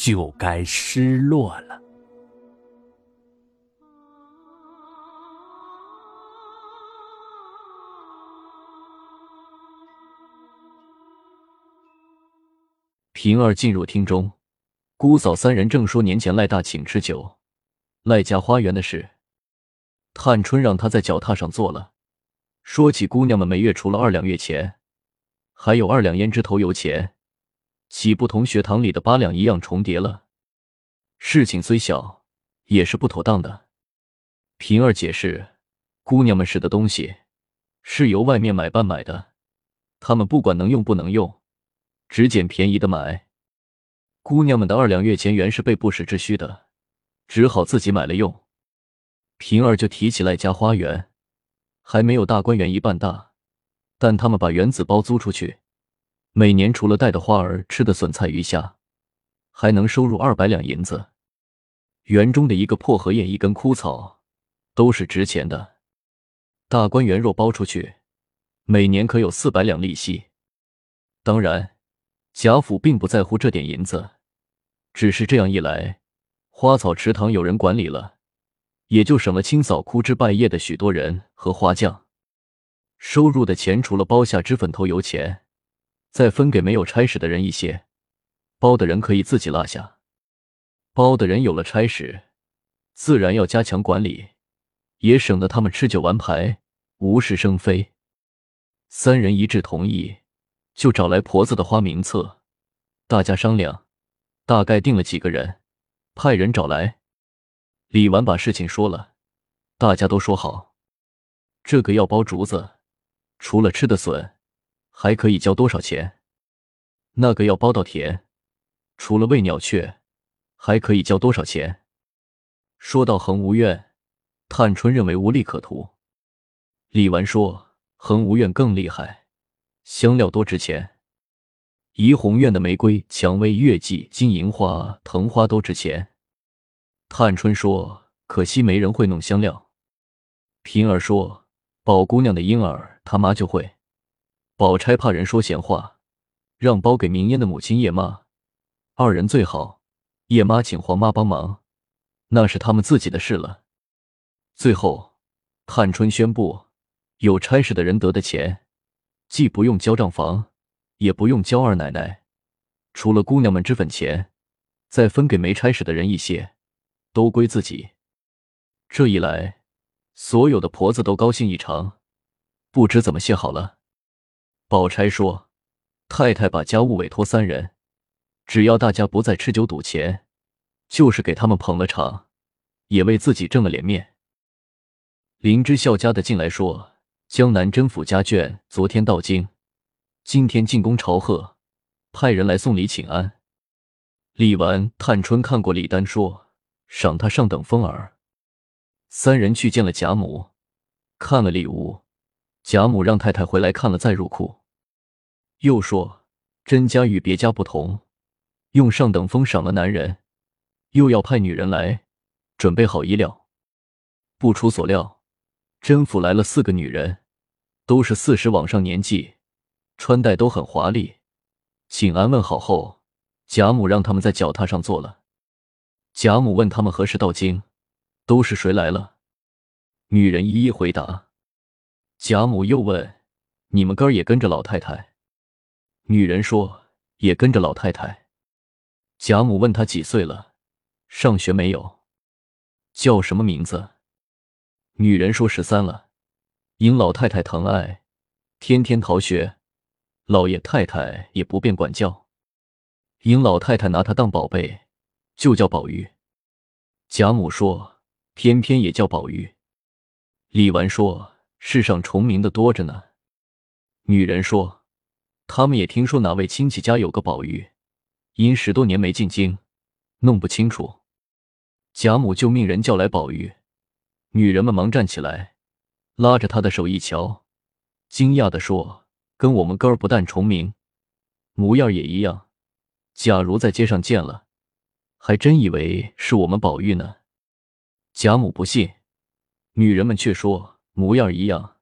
就该失落了。平儿进入厅中，姑嫂三人正说年前赖大请吃酒、赖家花园的事。探春让他在脚踏上坐了，说起姑娘们每月除了二两月钱，还有二两胭脂头油钱。岂不同学堂里的八两一样重叠了？事情虽小，也是不妥当的。平儿解释，姑娘们使的东西是由外面买办买的，他们不管能用不能用，只捡便宜的买。姑娘们的二两月钱原是备不时之需的，只好自己买了用。平儿就提起赖家花园，还没有大观园一半大，但他们把园子包租出去。每年除了带的花儿吃的笋菜鱼虾，还能收入二百两银子。园中的一个破荷叶、一根枯草，都是值钱的。大观园若包出去，每年可有四百两利息。当然，贾府并不在乎这点银子，只是这样一来，花草池塘有人管理了，也就省了清扫枯枝败叶的许多人和花匠。收入的钱，除了包下脂粉头油钱。再分给没有差事的人一些，包的人可以自己落下。包的人有了差事，自然要加强管理，也省得他们吃酒玩牌，无事生非。三人一致同意，就找来婆子的花名册，大家商量，大概定了几个人，派人找来。李纨把事情说了，大家都说好。这个要包竹子，除了吃的笋。还可以交多少钱？那个要包到田，除了喂鸟雀，还可以交多少钱？说到恒无怨，探春认为无利可图。李纨说恒无怨更厉害，香料多值钱。怡红院的玫瑰、蔷薇、月季、金银花、藤花都值钱。探春说可惜没人会弄香料。平儿说宝姑娘的婴儿，他妈就会。宝钗怕人说闲话，让包给明烟的母亲叶妈，二人最好。叶妈请黄妈帮忙，那是他们自己的事了。最后，探春宣布，有差事的人得的钱，既不用交账房，也不用交二奶奶，除了姑娘们脂粉钱，再分给没差事的人一些，都归自己。这一来，所有的婆子都高兴异常，不知怎么谢好了。宝钗说：“太太把家务委托三人，只要大家不再吃酒赌钱，就是给他们捧了场，也为自己挣了脸面。”林之孝家的进来说：“江南甄府家眷昨天到京，今天进宫朝贺，派人来送礼请安。”李纨、探春看过李丹，说：“赏他上等风儿。”三人去见了贾母，看了礼物，贾母让太太回来看了再入库。又说：“甄家与别家不同，用上等风赏了男人，又要派女人来准备好衣料。不出所料，甄府来了四个女人，都是四十往上年纪，穿戴都很华丽。请安问好后，贾母让他们在脚踏上坐了。贾母问他们何时到京，都是谁来了？女人一一回答。贾母又问：你们哥儿也跟着老太太？”女人说：“也跟着老太太。”贾母问她几岁了，上学没有？叫什么名字？女人说：“十三了。”因老太太疼爱，天天逃学，老爷太太也不便管教。因老太太拿她当宝贝，就叫宝玉。贾母说：“偏偏也叫宝玉。”李纨说：“世上重名的多着呢。”女人说。他们也听说哪位亲戚家有个宝玉，因十多年没进京，弄不清楚。贾母就命人叫来宝玉，女人们忙站起来，拉着他的手一瞧，惊讶的说：“跟我们哥儿不但重名，模样也一样。假如在街上见了，还真以为是我们宝玉呢。”贾母不信，女人们却说模样一样，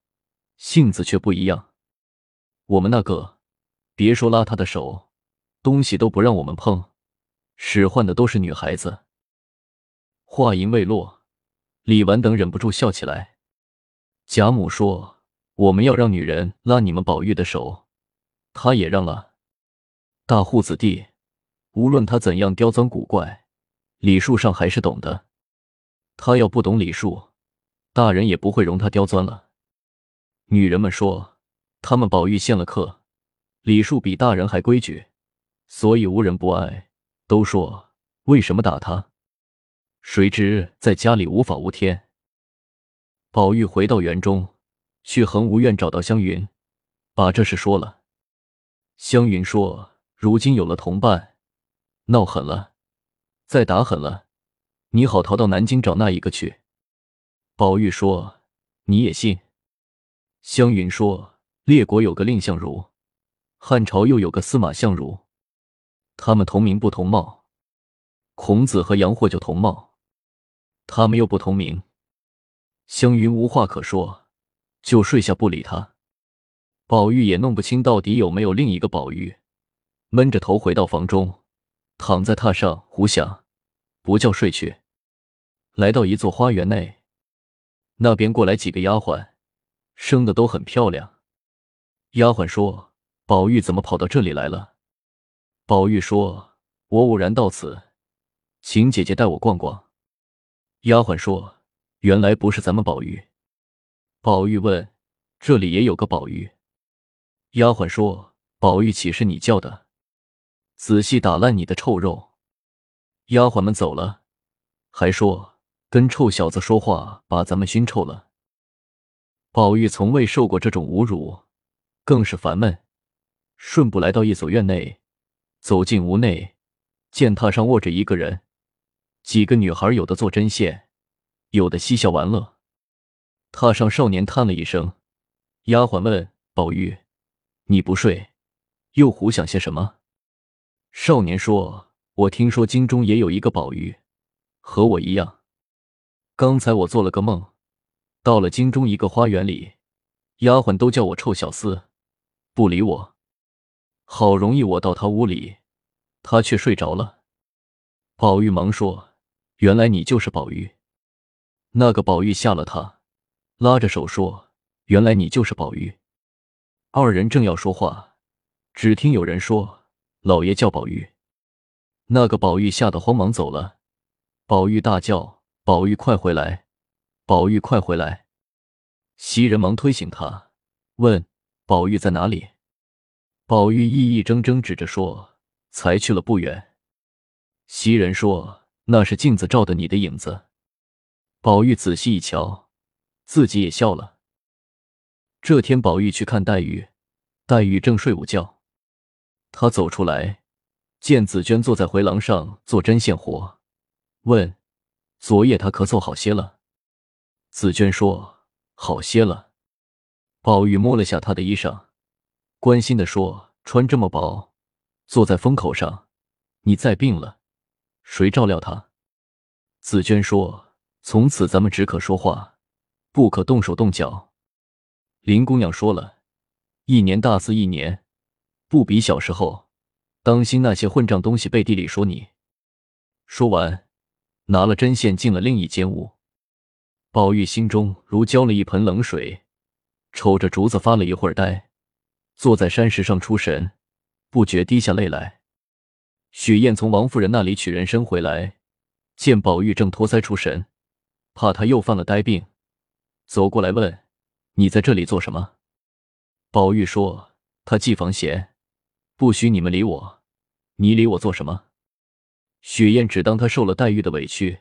性子却不一样。我们那个，别说拉他的手，东西都不让我们碰，使唤的都是女孩子。话音未落，李纨等忍不住笑起来。贾母说：“我们要让女人拉你们宝玉的手，他也让了。大户子弟，无论他怎样刁钻古怪，礼数上还是懂的。他要不懂礼数，大人也不会容他刁钻了。”女人们说：“他们宝玉献了客，礼数比大人还规矩，所以无人不爱。都说为什么打他？”谁知在家里无法无天。宝玉回到园中，去恒芜院找到湘云，把这事说了。湘云说：“如今有了同伴，闹狠了，再打狠了，你好逃到南京找那一个去。”宝玉说：“你也信？”湘云说：“列国有个蔺相如，汉朝又有个司马相如，他们同名不同貌。孔子和杨霍就同貌。”他们又不同名，湘云无话可说，就睡下不理他。宝玉也弄不清到底有没有另一个宝玉，闷着头回到房中，躺在榻上胡想，不觉睡去。来到一座花园内，那边过来几个丫鬟，生的都很漂亮。丫鬟说：“宝玉怎么跑到这里来了？”宝玉说：“我偶然到此，请姐姐带我逛逛。”丫鬟说：“原来不是咱们宝玉。”宝玉问：“这里也有个宝玉？”丫鬟说：“宝玉岂是你叫的？仔细打烂你的臭肉！”丫鬟们走了，还说：“跟臭小子说话，把咱们熏臭了。”宝玉从未受过这种侮辱，更是烦闷，顺步来到一所院内，走进屋内，见榻上卧着一个人。几个女孩有的做针线，有的嬉笑玩乐。榻上少年叹了一声，丫鬟问宝玉：“你不睡，又胡想些什么？”少年说：“我听说京中也有一个宝玉，和我一样。刚才我做了个梦，到了京中一个花园里，丫鬟都叫我臭小厮，不理我。好容易我到他屋里，他却睡着了。”宝玉忙说。原来你就是宝玉。那个宝玉吓了他，拉着手说：“原来你就是宝玉。”二人正要说话，只听有人说：“老爷叫宝玉。”那个宝玉吓得慌忙走了。宝玉大叫：“宝玉快回来！宝玉快回来！”袭人忙推醒他，问：“宝玉在哪里？”宝玉意意怔怔指着说：“才去了不远。”袭人说。那是镜子照的你的影子。宝玉仔细一瞧，自己也笑了。这天，宝玉去看黛玉，黛玉正睡午觉。他走出来，见紫娟坐在回廊上做针线活，问：“昨夜他咳嗽好些了？”紫娟说：“好些了。”宝玉摸了下她的衣裳，关心的说：“穿这么薄，坐在风口上，你再病了。”谁照料他？紫娟说：“从此咱们只可说话，不可动手动脚。”林姑娘说了：“一年大似一年，不比小时候。当心那些混账东西背地里说你。”说完，拿了针线进了另一间屋。宝玉心中如浇了一盆冷水，瞅着竹子发了一会儿呆，坐在山石上出神，不觉滴下泪来。雪雁从王夫人那里取人参回来，见宝玉正托腮出神，怕他又犯了呆病，走过来问：“你在这里做什么？”宝玉说：“他寄房闲，不许你们理我，你理我做什么？”雪雁只当他受了黛玉的委屈，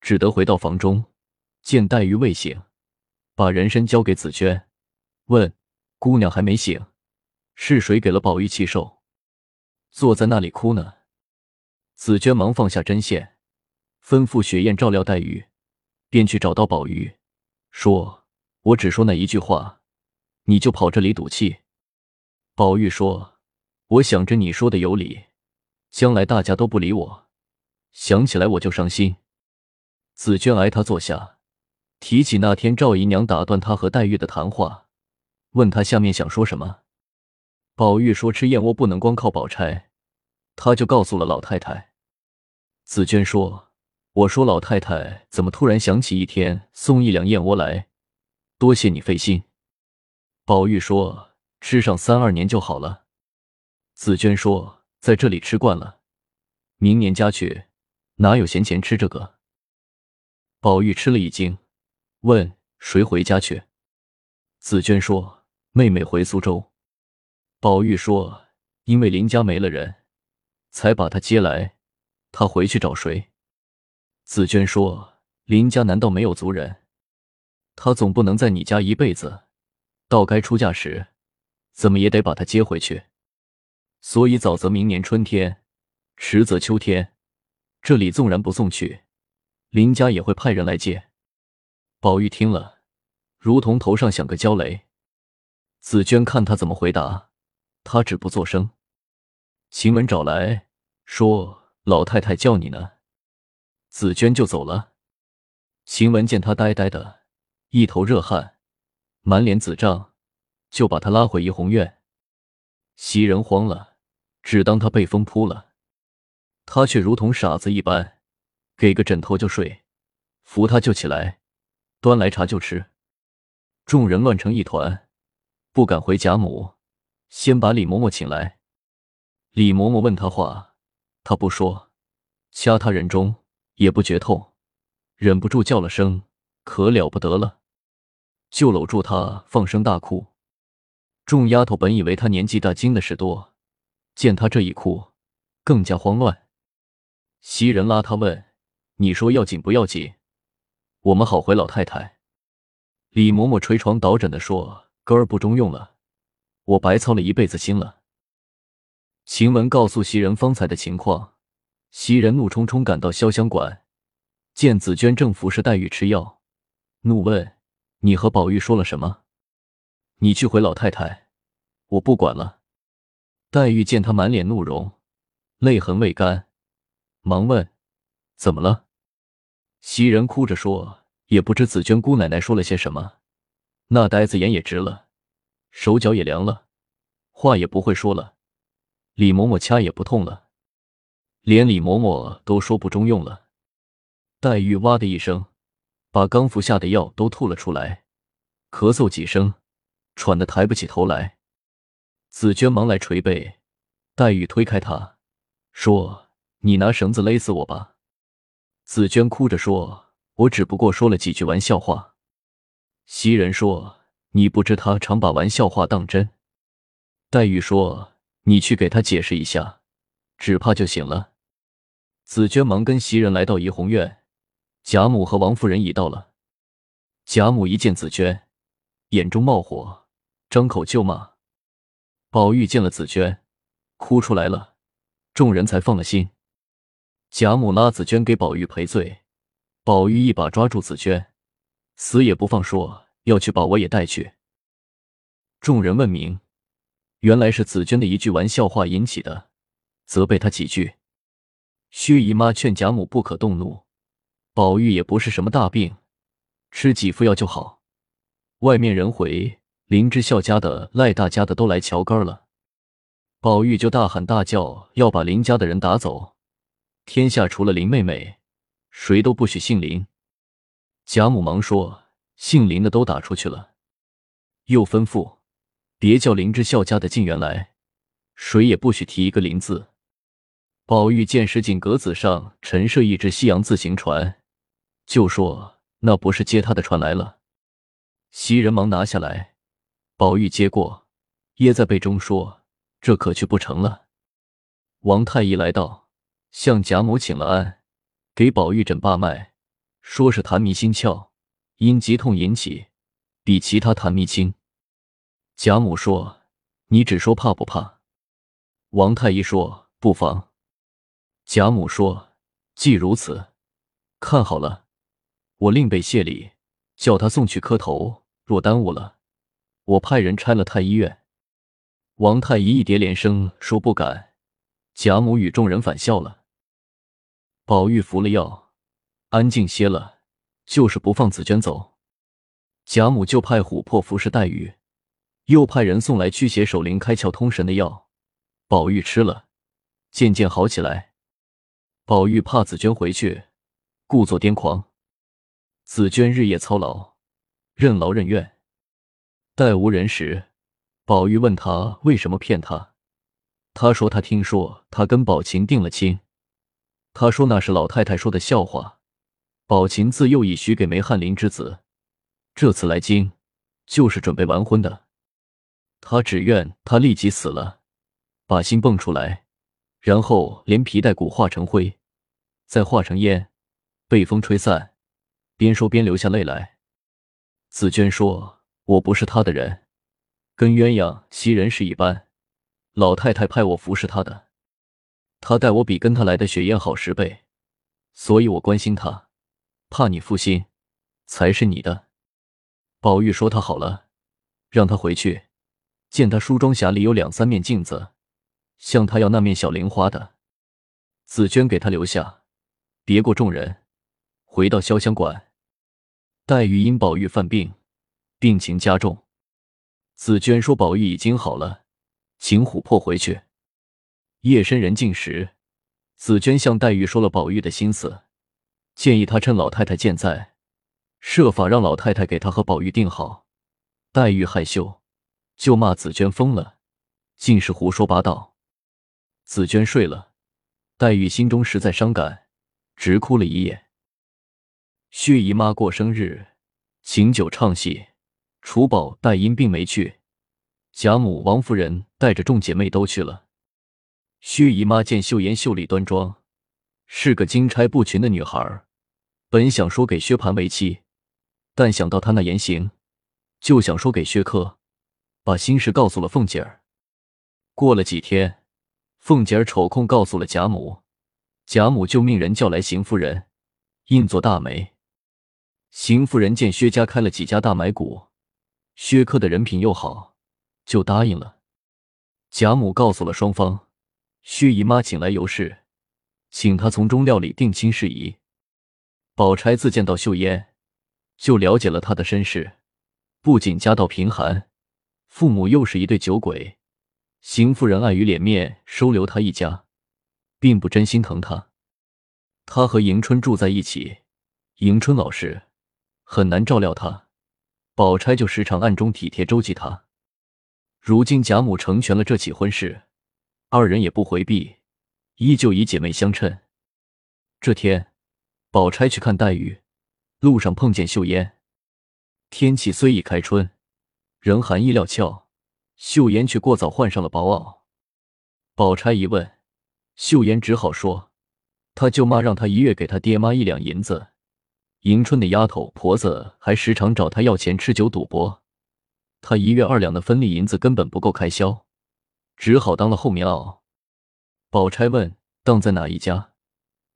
只得回到房中，见黛玉未醒，把人参交给紫娟，问：“姑娘还没醒，是谁给了宝玉气受？”坐在那里哭呢。紫娟忙放下针线，吩咐雪雁照料黛玉，便去找到宝玉，说：“我只说那一句话，你就跑这里赌气。”宝玉说：“我想着你说的有理，将来大家都不理我，想起来我就伤心。”紫娟挨他坐下，提起那天赵姨娘打断他和黛玉的谈话，问他下面想说什么。宝玉说：“吃燕窝不能光靠宝钗。”他就告诉了老太太。紫娟说：“我说老太太怎么突然想起一天送一两燕窝来？多谢你费心。”宝玉说：“吃上三二年就好了。”紫娟说：“在这里吃惯了，明年家去哪有闲钱吃这个？”宝玉吃了一惊，问：“谁回家去？”紫娟说：“妹妹回苏州。”宝玉说：“因为林家没了人，才把他接来。他回去找谁？”紫娟说：“林家难道没有族人？他总不能在你家一辈子，到该出嫁时，怎么也得把他接回去。所以早则明年春天，迟则秋天，这里纵然不送去，林家也会派人来接。”宝玉听了，如同头上响个焦雷。紫娟看他怎么回答。他只不作声。晴雯找来说：“老太太叫你呢。”紫娟就走了。晴雯见他呆呆的，一头热汗，满脸紫胀，就把他拉回怡红院。袭人慌了，只当他被风扑了。他却如同傻子一般，给个枕头就睡，扶他就起来，端来茶就吃。众人乱成一团，不敢回贾母。先把李嬷嬷请来。李嬷嬷问他话，他不说，掐他人中也不觉痛，忍不住叫了声，可了不得了，就搂住他放声大哭。众丫头本以为他年纪大，经的事多，见他这一哭，更加慌乱。袭人拉他问：“你说要紧不要紧？我们好回老太太。”李嬷嬷捶床倒枕的说：“哥儿不中用了。”我白操了一辈子心了。晴雯告诉袭人方才的情况，袭人怒冲冲赶到潇湘馆，见紫娟正服侍黛玉吃药，怒问：“你和宝玉说了什么？你去回老太太，我不管了。”黛玉见她满脸怒容，泪痕未干，忙问：“怎么了？”袭人哭着说：“也不知紫娟姑奶奶说了些什么，那呆子眼也直了。”手脚也凉了，话也不会说了，李嬷嬷掐也不痛了，连李嬷嬷都说不中用了。黛玉哇的一声，把刚服下的药都吐了出来，咳嗽几声，喘得抬不起头来。紫娟忙来捶背，黛玉推开她，说：“你拿绳子勒死我吧。”紫娟哭着说：“我只不过说了几句玩笑话。”袭人说。你不知他常把玩笑话当真。黛玉说：“你去给他解释一下，只怕就醒了。”紫娟忙跟袭人来到怡红院，贾母和王夫人已到了。贾母一见紫娟，眼中冒火，张口就骂。宝玉见了紫娟，哭出来了，众人才放了心。贾母拉紫娟给宝玉赔罪，宝玉一把抓住紫娟，死也不放，说。要去把我也带去。众人问明，原来是紫娟的一句玩笑话引起的，责备他几句。薛姨妈劝贾母不可动怒，宝玉也不是什么大病，吃几副药就好。外面人回林之孝家的、赖大家的都来瞧根了，宝玉就大喊大叫要把林家的人打走，天下除了林妹妹，谁都不许姓林。贾母忙说。姓林的都打出去了，又吩咐别叫林之孝家的进园来，谁也不许提一个林字。宝玉见石井格子上陈设一只西洋自行船，就说那不是接他的船来了。袭人忙拿下来，宝玉接过，掖在背中说：“这可去不成了。”王太医来到，向贾母请了安，给宝玉诊把脉，说是痰迷心窍。因疾痛引起，比其他痰迷轻。贾母说：“你只说怕不怕？”王太医说：“不妨。”贾母说：“既如此，看好了，我另备谢礼，叫他送去磕头。若耽误了，我派人拆了太医院。”王太医一叠连声说不敢。贾母与众人反笑了。宝玉服了药，安静些了，就是不放紫娟走。贾母就派琥珀服侍黛玉，又派人送来驱邪守灵、开窍通神的药。宝玉吃了，渐渐好起来。宝玉怕紫娟回去，故作癫狂。紫娟日夜操劳，任劳任怨。待无人时，宝玉问他为什么骗他，他说他听说他跟宝琴定了亲。他说那是老太太说的笑话。宝琴自幼已许给梅翰林之子。这次来京，就是准备完婚的。他只愿他立即死了，把心蹦出来，然后连皮带骨化成灰，再化成烟，被风吹散。边说边流下泪来。紫娟说：“我不是他的人，跟鸳鸯袭人是一般。老太太派我服侍他的，他待我比跟他来的雪雁好十倍，所以我关心他，怕你负心，才是你的。”宝玉说：“他好了，让他回去。见他梳妆匣里有两三面镜子，向他要那面小菱花的。紫娟给他留下，别过众人，回到潇湘馆。黛玉因宝玉犯病，病情加重。紫娟说宝玉已经好了，请琥珀回去。夜深人静时，紫娟向黛玉说了宝玉的心思，建议他趁老太太健在。”设法让老太太给他和宝玉定好。黛玉害羞，就骂紫娟疯了，尽是胡说八道。紫娟睡了，黛玉心中实在伤感，直哭了一夜。薛姨妈过生日，请酒唱戏，楚宝黛因并没去，贾母、王夫人带着众姐妹都去了。薛姨妈见秀妍秀丽端庄，是个金钗不群的女孩，本想说给薛蟠为妻。但想到他那言行，就想说给薛科，把心事告诉了凤姐儿。过了几天，凤姐儿抽空告诉了贾母，贾母就命人叫来邢夫人，应做大媒。邢夫人见薛家开了几家大买股，薛科的人品又好，就答应了。贾母告诉了双方，薛姨妈请来尤氏，请她从中料理定亲事宜。宝钗自见到秀烟。就了解了他的身世，不仅家道贫寒，父母又是一对酒鬼。邢夫人碍于脸面收留他一家，并不真心疼他。他和迎春住在一起，迎春老实，很难照料他。宝钗就时常暗中体贴周济他。如今贾母成全了这起婚事，二人也不回避，依旧以姐妹相称。这天，宝钗去看黛玉。路上碰见秀烟，天气虽已开春，仍寒意料峭，秀烟却过早换上了薄袄。宝钗一问，秀烟只好说：“他舅妈让他一月给他爹妈一两银子，迎春的丫头婆子还时常找他要钱吃酒赌博，他一月二两的分利银子根本不够开销，只好当了后棉袄。”宝钗问：“当在哪一家？”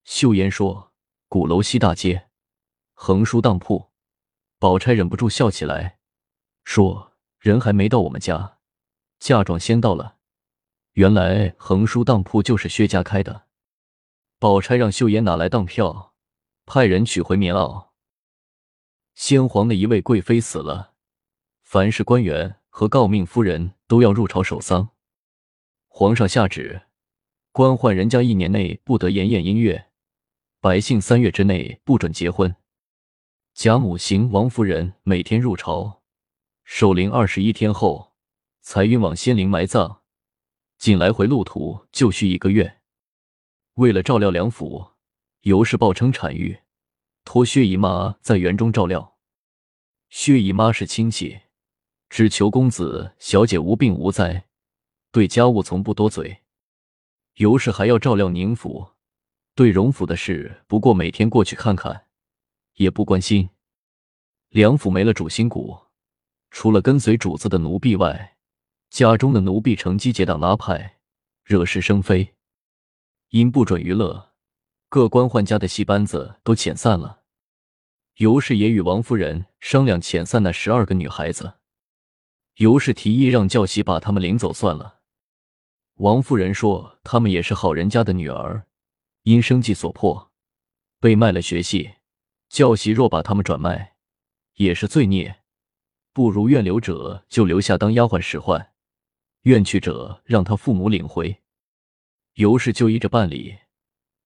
秀烟说：“鼓楼西大街。”横书当铺，宝钗忍不住笑起来，说：“人还没到我们家，嫁妆先到了。原来横书当铺就是薛家开的。”宝钗让秀妍拿来当票，派人取回棉袄。先皇的一位贵妃死了，凡是官员和诰命夫人都要入朝守丧。皇上下旨，官宦人家一年内不得筵宴音乐，百姓三月之内不准结婚。贾母行王夫人每天入朝守灵二十一天后，才运往仙灵埋葬，仅来回路途就需一个月。为了照料梁府，尤氏报称产育，托薛姨妈在园中照料。薛姨妈是亲戚，只求公子小姐无病无灾，对家务从不多嘴。尤氏还要照料宁府，对荣府的事不过每天过去看看。也不关心，梁府没了主心骨，除了跟随主子的奴婢外，家中的奴婢乘机结党拉派，惹是生非。因不准娱乐，各官宦家的戏班子都遣散了。尤氏也与王夫人商量遣散那十二个女孩子。尤氏提议让教习把他们领走算了。王夫人说他们也是好人家的女儿，因生计所迫，被卖了学戏。教习若把他们转卖，也是罪孽，不如愿留者就留下当丫鬟使唤，愿去者让他父母领回。尤氏就依着办理，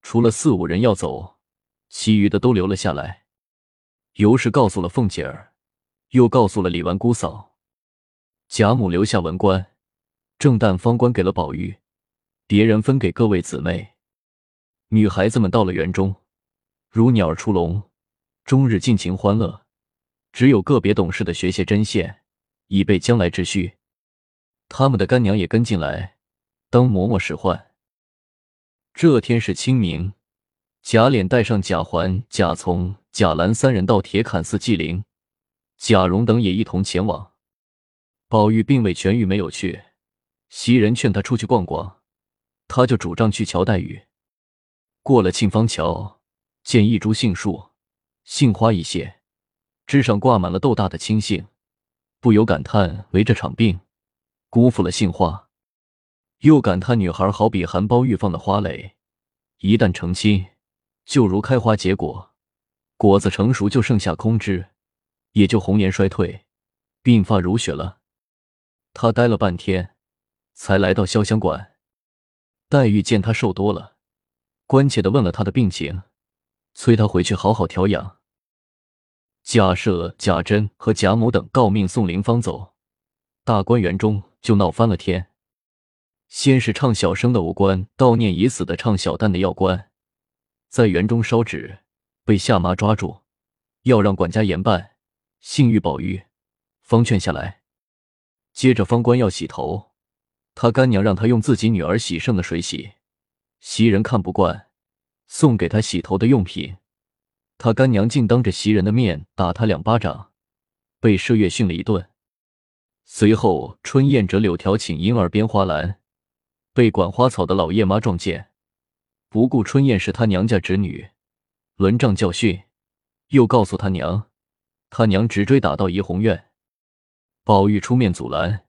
除了四五人要走，其余的都留了下来。尤氏告诉了凤姐儿，又告诉了李纨姑嫂，贾母留下文官，正旦方官给了宝玉，别人分给各位姊妹。女孩子们到了园中，如鸟儿出笼。终日尽情欢乐，只有个别懂事的学些针线，以备将来之需。他们的干娘也跟进来，当嬷嬷使唤。这天是清明，贾琏带上贾环、贾从、贾兰三人到铁槛寺祭灵，贾蓉等也一同前往。宝玉并未痊愈，没有去。袭人劝他出去逛逛，他就主张去瞧黛玉。过了沁芳桥，见一株杏树。杏花一谢，枝上挂满了豆大的青杏，不由感叹为这场病，辜负了杏花。又感叹女孩好比含苞欲放的花蕾，一旦成亲，就如开花结果，果子成熟就剩下空枝，也就红颜衰退，鬓发如雪了。他待了半天，才来到潇湘馆。黛玉见他瘦多了，关切的问了他的病情，催他回去好好调养。贾赦、贾珍和贾母等告命送灵方走，大观园中就闹翻了天。先是唱小生的武官悼念已死的唱小旦的药官，在园中烧纸，被夏妈抓住，要让管家严办。幸遇宝玉，方劝下来。接着方官要洗头，他干娘让他用自己女儿洗剩的水洗，袭人看不惯，送给他洗头的用品。他干娘竟当着袭人的面打他两巴掌，被麝月训了一顿。随后春燕折柳条请莺儿编花篮，被管花草的老叶妈撞见，不顾春燕是他娘家侄女，轮杖教训，又告诉他娘，他娘直追打到怡红院。宝玉出面阻拦，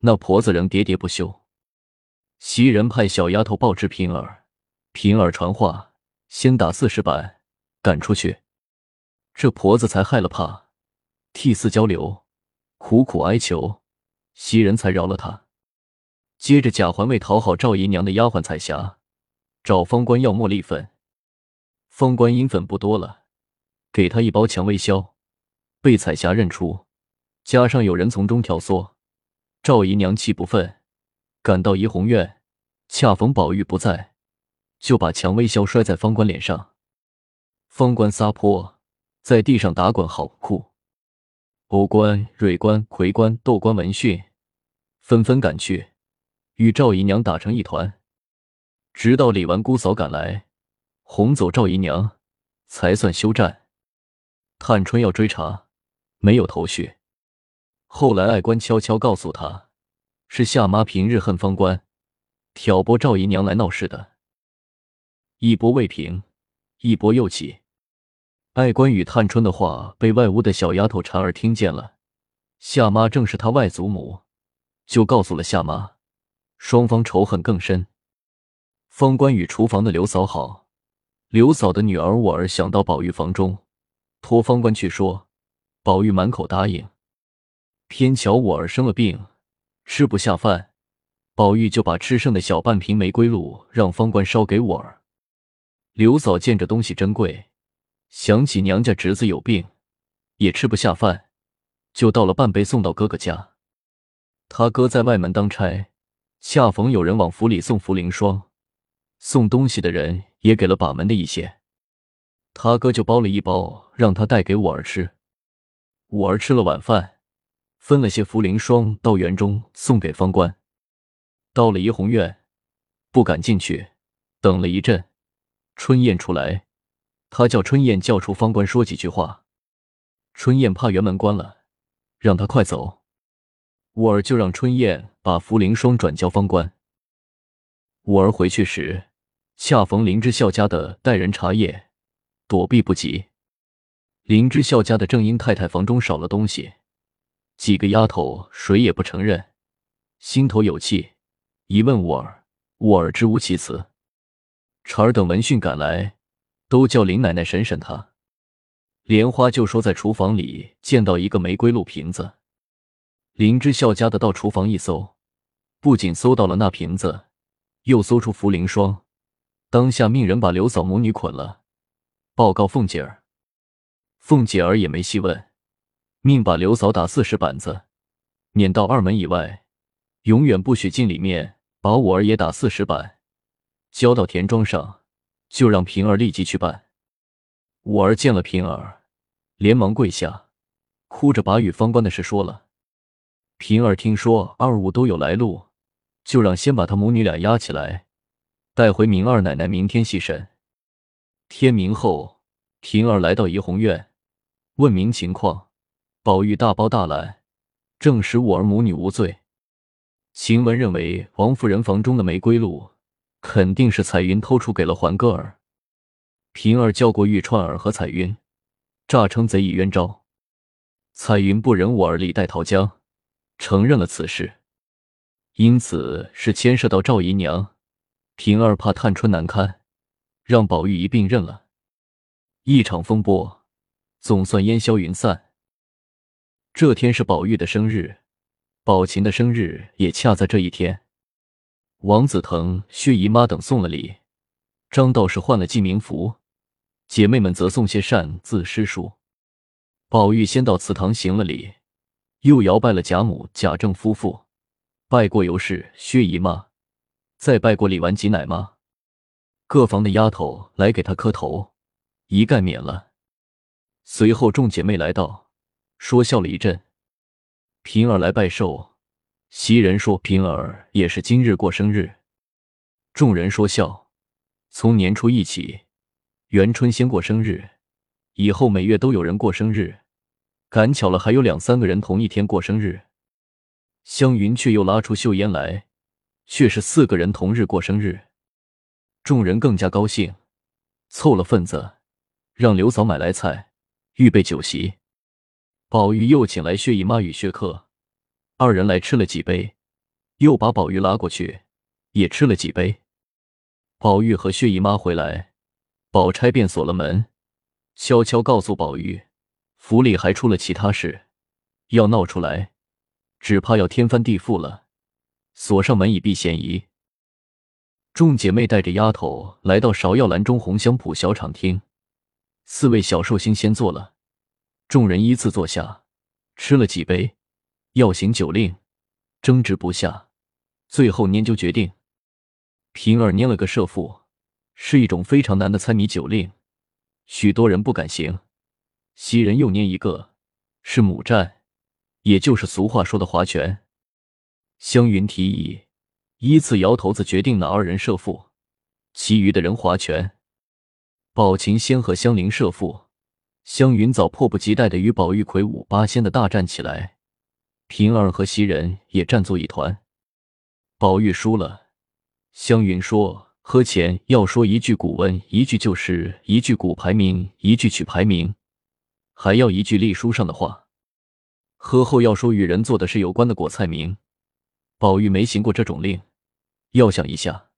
那婆子仍喋喋不休。袭人派小丫头报知平儿，平儿传话，先打四十板。赶出去，这婆子才害了怕，涕泗交流，苦苦哀求，袭人才饶了她。接着贾环为讨好赵姨娘的丫鬟彩霞，找方官要茉莉粉，方官因粉不多了，给他一包蔷薇消，被彩霞认出，加上有人从中挑唆，赵姨娘气不忿，赶到怡红院，恰逢宝玉不在，就把蔷薇硝摔在方官脸上。方官撒泼，在地上打滚，好酷！欧官、蕊官、葵官、窦官闻讯，纷纷赶去，与赵姨娘打成一团。直到李纨姑嫂赶来，哄走赵姨娘，才算休战。探春要追查，没有头绪。后来爱官悄悄告诉他，是夏妈平日恨方官，挑拨赵姨娘来闹事的。一波未平。一波又起，爱官与探春的话被外屋的小丫头婵儿听见了。夏妈正是她外祖母，就告诉了夏妈，双方仇恨更深。方官与厨房的刘嫂好，刘嫂的女儿我儿想到宝玉房中，托方官去说，宝玉满口答应。偏巧我儿生了病，吃不下饭，宝玉就把吃剩的小半瓶玫瑰露让方官烧给我儿。刘嫂见这东西珍贵，想起娘家侄子有病，也吃不下饭，就倒了半杯送到哥哥家。他哥在外门当差，恰逢有人往府里送茯苓霜，送东西的人也给了把门的一些，他哥就包了一包，让他带给我儿吃。我儿吃了晚饭，分了些茯苓霜到园中送给方官。到了怡红院，不敢进去，等了一阵。春燕出来，他叫春燕叫出方官说几句话。春燕怕园门关了，让他快走。五儿就让春燕把茯苓霜转交方官。五儿回去时，恰逢林之孝家的待人茶叶，躲避不及。林之孝家的正英太太房中少了东西，几个丫头谁也不承认，心头有气，一问沃尔，沃尔支吾其词。茬儿等闻讯赶来，都叫林奶奶审审他。莲花就说在厨房里见到一个玫瑰露瓶子。林之孝家的到厨房一搜，不仅搜到了那瓶子，又搜出茯苓霜。当下命人把刘嫂母女捆了，报告凤姐儿。凤姐儿也没细问，命把刘嫂打四十板子，撵到二门以外，永远不许进里面。把我儿也打四十板，交到田庄上，就让平儿立即去办。我儿见了平儿，连忙跪下，哭着把与方官的事说了。平儿听说二五都有来路，就让先把他母女俩押起来，带回明二奶奶明天细审。天明后，平儿来到怡红院，问明情况。宝玉大包大揽，证实我儿母女无罪。晴雯认为王夫人房中的玫瑰露肯定是彩云偷出给了环哥儿。平儿叫过玉钏儿和彩云，诈称贼已冤招。彩云不忍我儿李代桃僵。承认了此事，因此是牵涉到赵姨娘。平儿怕探春难堪，让宝玉一并认了。一场风波总算烟消云散。这天是宝玉的生日，宝琴的生日也恰在这一天。王子腾、薛姨妈等送了礼，张道士换了记名符，姐妹们则送些扇字诗书。宝玉先到祠堂行了礼。又摇拜了贾母、贾政夫妇，拜过尤氏、薛姨妈，再拜过李纨及奶妈。各房的丫头来给他磕头，一概免了。随后众姐妹来到，说笑了一阵。平儿来拜寿，袭人说平儿也是今日过生日。众人说笑。从年初一起，元春先过生日，以后每月都有人过生日。赶巧了，还有两三个人同一天过生日。湘云却又拉出秀烟来，却是四个人同日过生日。众人更加高兴，凑了份子，让刘嫂买来菜，预备酒席。宝玉又请来薛姨妈与薛克二人来吃了几杯，又把宝玉拉过去，也吃了几杯。宝玉和薛姨妈回来，宝钗便锁了门，悄悄告诉宝玉。府里还出了其他事，要闹出来，只怕要天翻地覆了。锁上门以避嫌疑。众姐妹带着丫头来到芍药栏中红香圃小场厅，四位小寿星先坐了，众人依次坐下，吃了几杯，要行酒令，争执不下，最后研究决定。平儿捏了个设副，是一种非常难的猜谜酒令，许多人不敢行。袭人又捏一个，是母战，也就是俗话说的划拳。湘云提议，依次摇头子决定哪二人设副，其余的人划拳。宝琴先和香菱设副，湘云早迫不及待的与宝玉魁梧八仙的大战起来，平儿和袭人也战作一团。宝玉输了，湘云说：“喝前要说一句古文，一句旧诗，一句古排名，一句曲排名。”还要一句隶书上的话，喝后要说与人做的事有关的果菜名。宝玉没行过这种令，要想一下。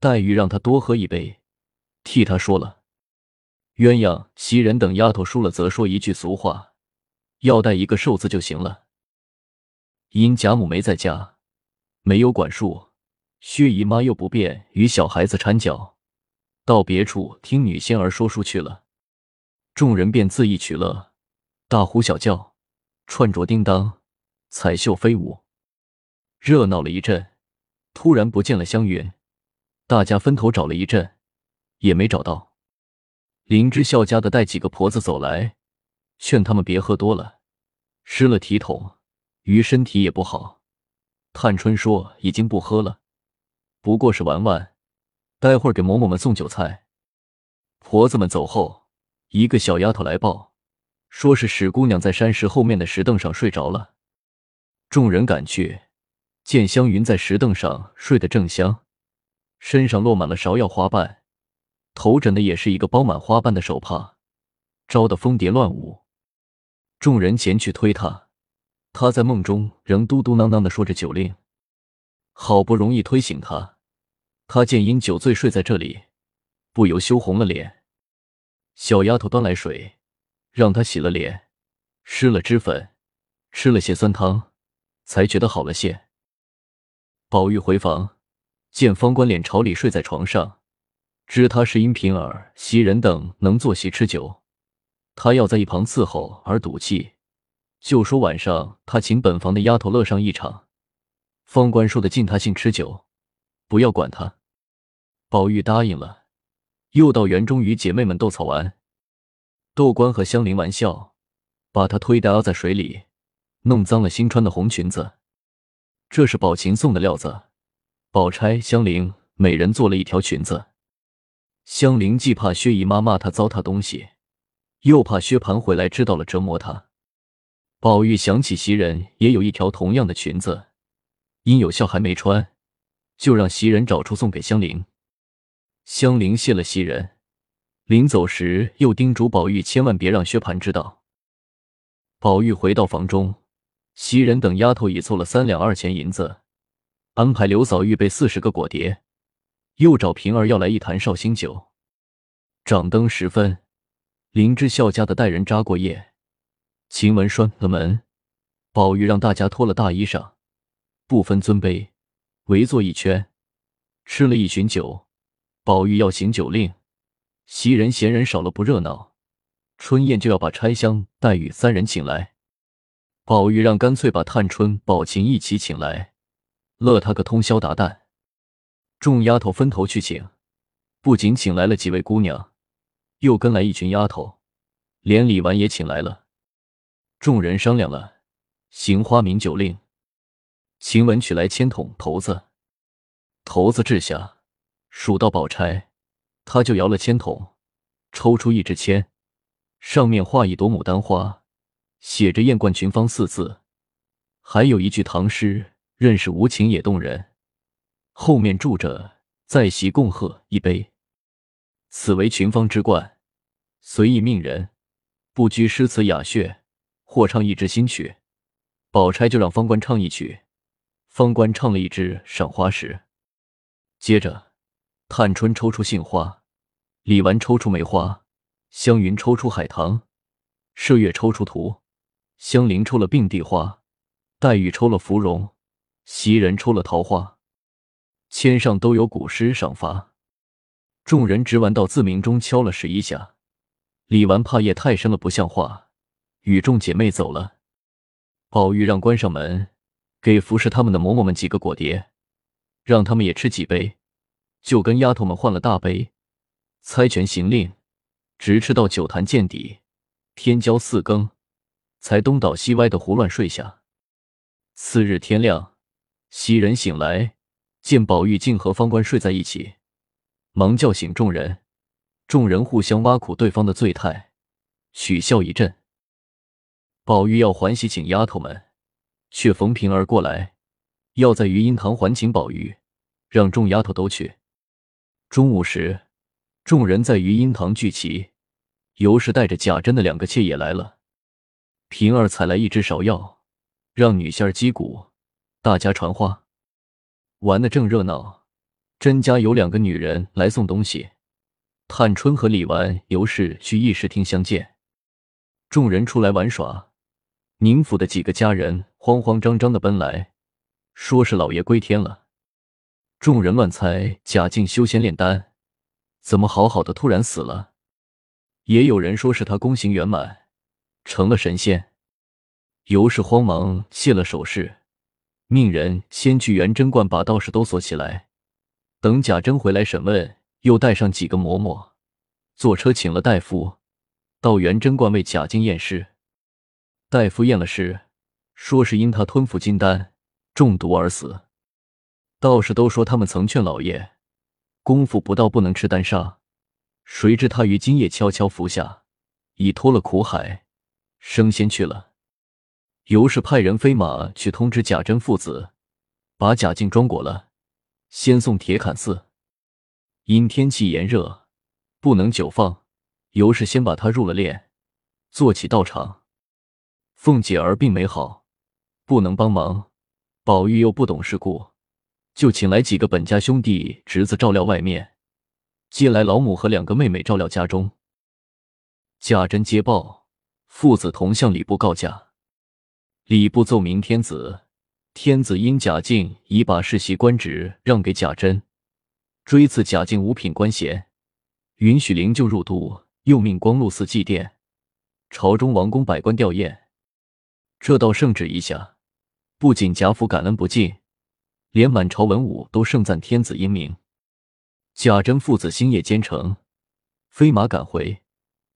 黛玉让他多喝一杯，替他说了。鸳鸯、袭人等丫头输了，则说一句俗话，要带一个寿字就行了。因贾母没在家，没有管束，薛姨妈又不便与小孩子掺脚，到别处听女仙儿说书去了。众人便自意取乐，大呼小叫，串着叮当，彩绣飞舞，热闹了一阵。突然不见了湘云，大家分头找了一阵，也没找到。林之孝家的带几个婆子走来，劝他们别喝多了，失了体统，于身体也不好。探春说已经不喝了，不过是玩玩，待会儿给嬷嬷们送酒菜。婆子们走后。一个小丫头来报，说是史姑娘在山石后面的石凳上睡着了。众人赶去，见湘云在石凳上睡得正香，身上落满了芍药花瓣，头枕的也是一个包满花瓣的手帕，招得蜂蝶乱舞。众人前去推他，他在梦中仍嘟嘟囔囔的说着酒令。好不容易推醒他，他见因酒醉睡在这里，不由羞红了脸。小丫头端来水，让他洗了脸，施了脂粉，吃了些酸汤，才觉得好了些。宝玉回房，见方官脸朝里睡在床上，知他是因平儿、袭人等能坐席吃酒，他要在一旁伺候而赌气，就说晚上他请本房的丫头乐上一场。方官说的尽他性吃酒，不要管他。宝玉答应了，又到园中与姐妹们斗草玩。窦官和香菱玩笑，把他推倒在水里，弄脏了新穿的红裙子。这是宝琴送的料子，宝钗、香菱每人做了一条裙子。香菱既怕薛姨妈骂她糟蹋东西，又怕薛蟠回来知道了折磨她。宝玉想起袭人也有一条同样的裙子，因有孝还没穿，就让袭人找出送给香菱。香菱谢了袭人，临走时又叮嘱宝玉千万别让薛蟠知道。宝玉回到房中。袭人等丫头已凑了三两二钱银子，安排刘嫂预备四十个果碟，又找平儿要来一坛绍兴酒。掌灯时分，林之孝家的带人扎过夜，晴雯拴了门，宝玉让大家脱了大衣裳，不分尊卑，围坐一圈，吃了一巡酒。宝玉要行酒令，袭人嫌人少了不热闹，春燕就要把钗香、黛玉三人请来。宝玉让干脆把探春、宝琴一起请来，乐他个通宵达旦。众丫头分头去请，不仅请来了几位姑娘，又跟来一群丫头，连李纨也请来了。众人商量了，行花名酒令。晴雯取来签筒、骰子，骰子掷下，数到宝钗，她就摇了签筒，抽出一支签，上面画一朵牡丹花。写着“艳冠群芳”四字，还有一句唐诗，认识无情也动人。后面住着“在席共贺一杯”，此为群芳之冠。随意命人不拘诗词雅谑，或唱一支新曲。宝钗就让方官唱一曲，方官唱了一支《赏花时》。接着，探春抽出杏花，李纨抽出梅花，湘云抽出海棠，麝月抽出图。香菱抽了并蒂花，黛玉抽了芙蓉，袭人抽了桃花，签上都有古诗赏罚。众人执完到自鸣钟敲了十一下，李纨怕夜太深了不像话，与众姐妹走了。宝玉让关上门，给服侍他们的嬷嬷们几个果碟，让他们也吃几杯，就跟丫头们换了大杯，猜拳行令，直吃到酒坛见底，天交四更。才东倒西歪的胡乱睡下。次日天亮，袭人醒来，见宝玉竟和方官睡在一起，忙叫醒众人。众人互相挖苦对方的醉态，取笑一阵。宝玉要还喜请丫头们，却逢平儿过来，要在余荫堂还请宝玉，让众丫头都去。中午时，众人在余荫堂聚齐，尤氏带着贾珍的两个妾也来了。平儿采来一支芍药，让女仙儿击鼓，大家传花，玩的正热闹。甄家有两个女人来送东西，探春和李纨、尤氏去议事厅相见。众人出来玩耍，宁府的几个家人慌慌张张的奔来，说是老爷归天了。众人乱猜贾静修仙炼丹，怎么好好的突然死了？也有人说是他功行圆满。成了神仙，尤氏慌忙谢了首饰，命人先去元贞观把道士都锁起来，等贾珍回来审问，又带上几个嬷嬷，坐车请了大夫到元贞观为贾静验尸。大夫验了尸，说是因他吞服金丹中毒而死。道士都说他们曾劝老爷，功夫不到不能吃丹砂，谁知他于今夜悄悄服下，已脱了苦海。升仙去了，尤氏派人飞马去通知贾珍父子，把贾静装裹了，先送铁槛寺。因天气炎热，不能久放，尤氏先把他入了殓，做起道场。凤姐儿病没好，不能帮忙，宝玉又不懂事故，就请来几个本家兄弟侄子照料外面，接来老母和两个妹妹照料家中。贾珍接报，父子同向礼部告假。礼部奏明天子，天子因贾敬已把世袭官职让给贾珍，追赐贾敬五品官衔，允许灵柩入都，又命光禄寺祭奠，朝中王公百官吊唁。这道圣旨一下，不仅贾府感恩不尽，连满朝文武都盛赞天子英明。贾珍父子星夜兼程，飞马赶回，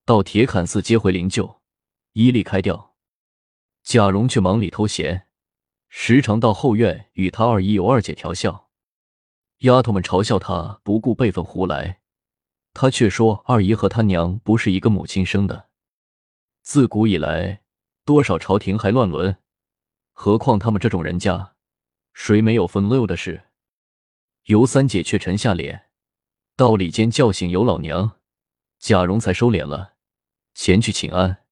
到铁槛寺接回灵柩，依例开吊。贾蓉却忙里偷闲，时常到后院与他二姨尤二姐调笑。丫头们嘲笑他不顾辈分胡来，他却说二姨和他娘不是一个母亲生的。自古以来。多少朝廷还乱伦，何况他们这种人家，谁没有风流的事？尤三姐却沉下脸，到里间叫醒尤老娘，贾蓉才收敛了，前去请安。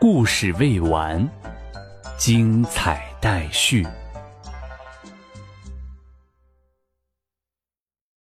故事未完，精彩待续。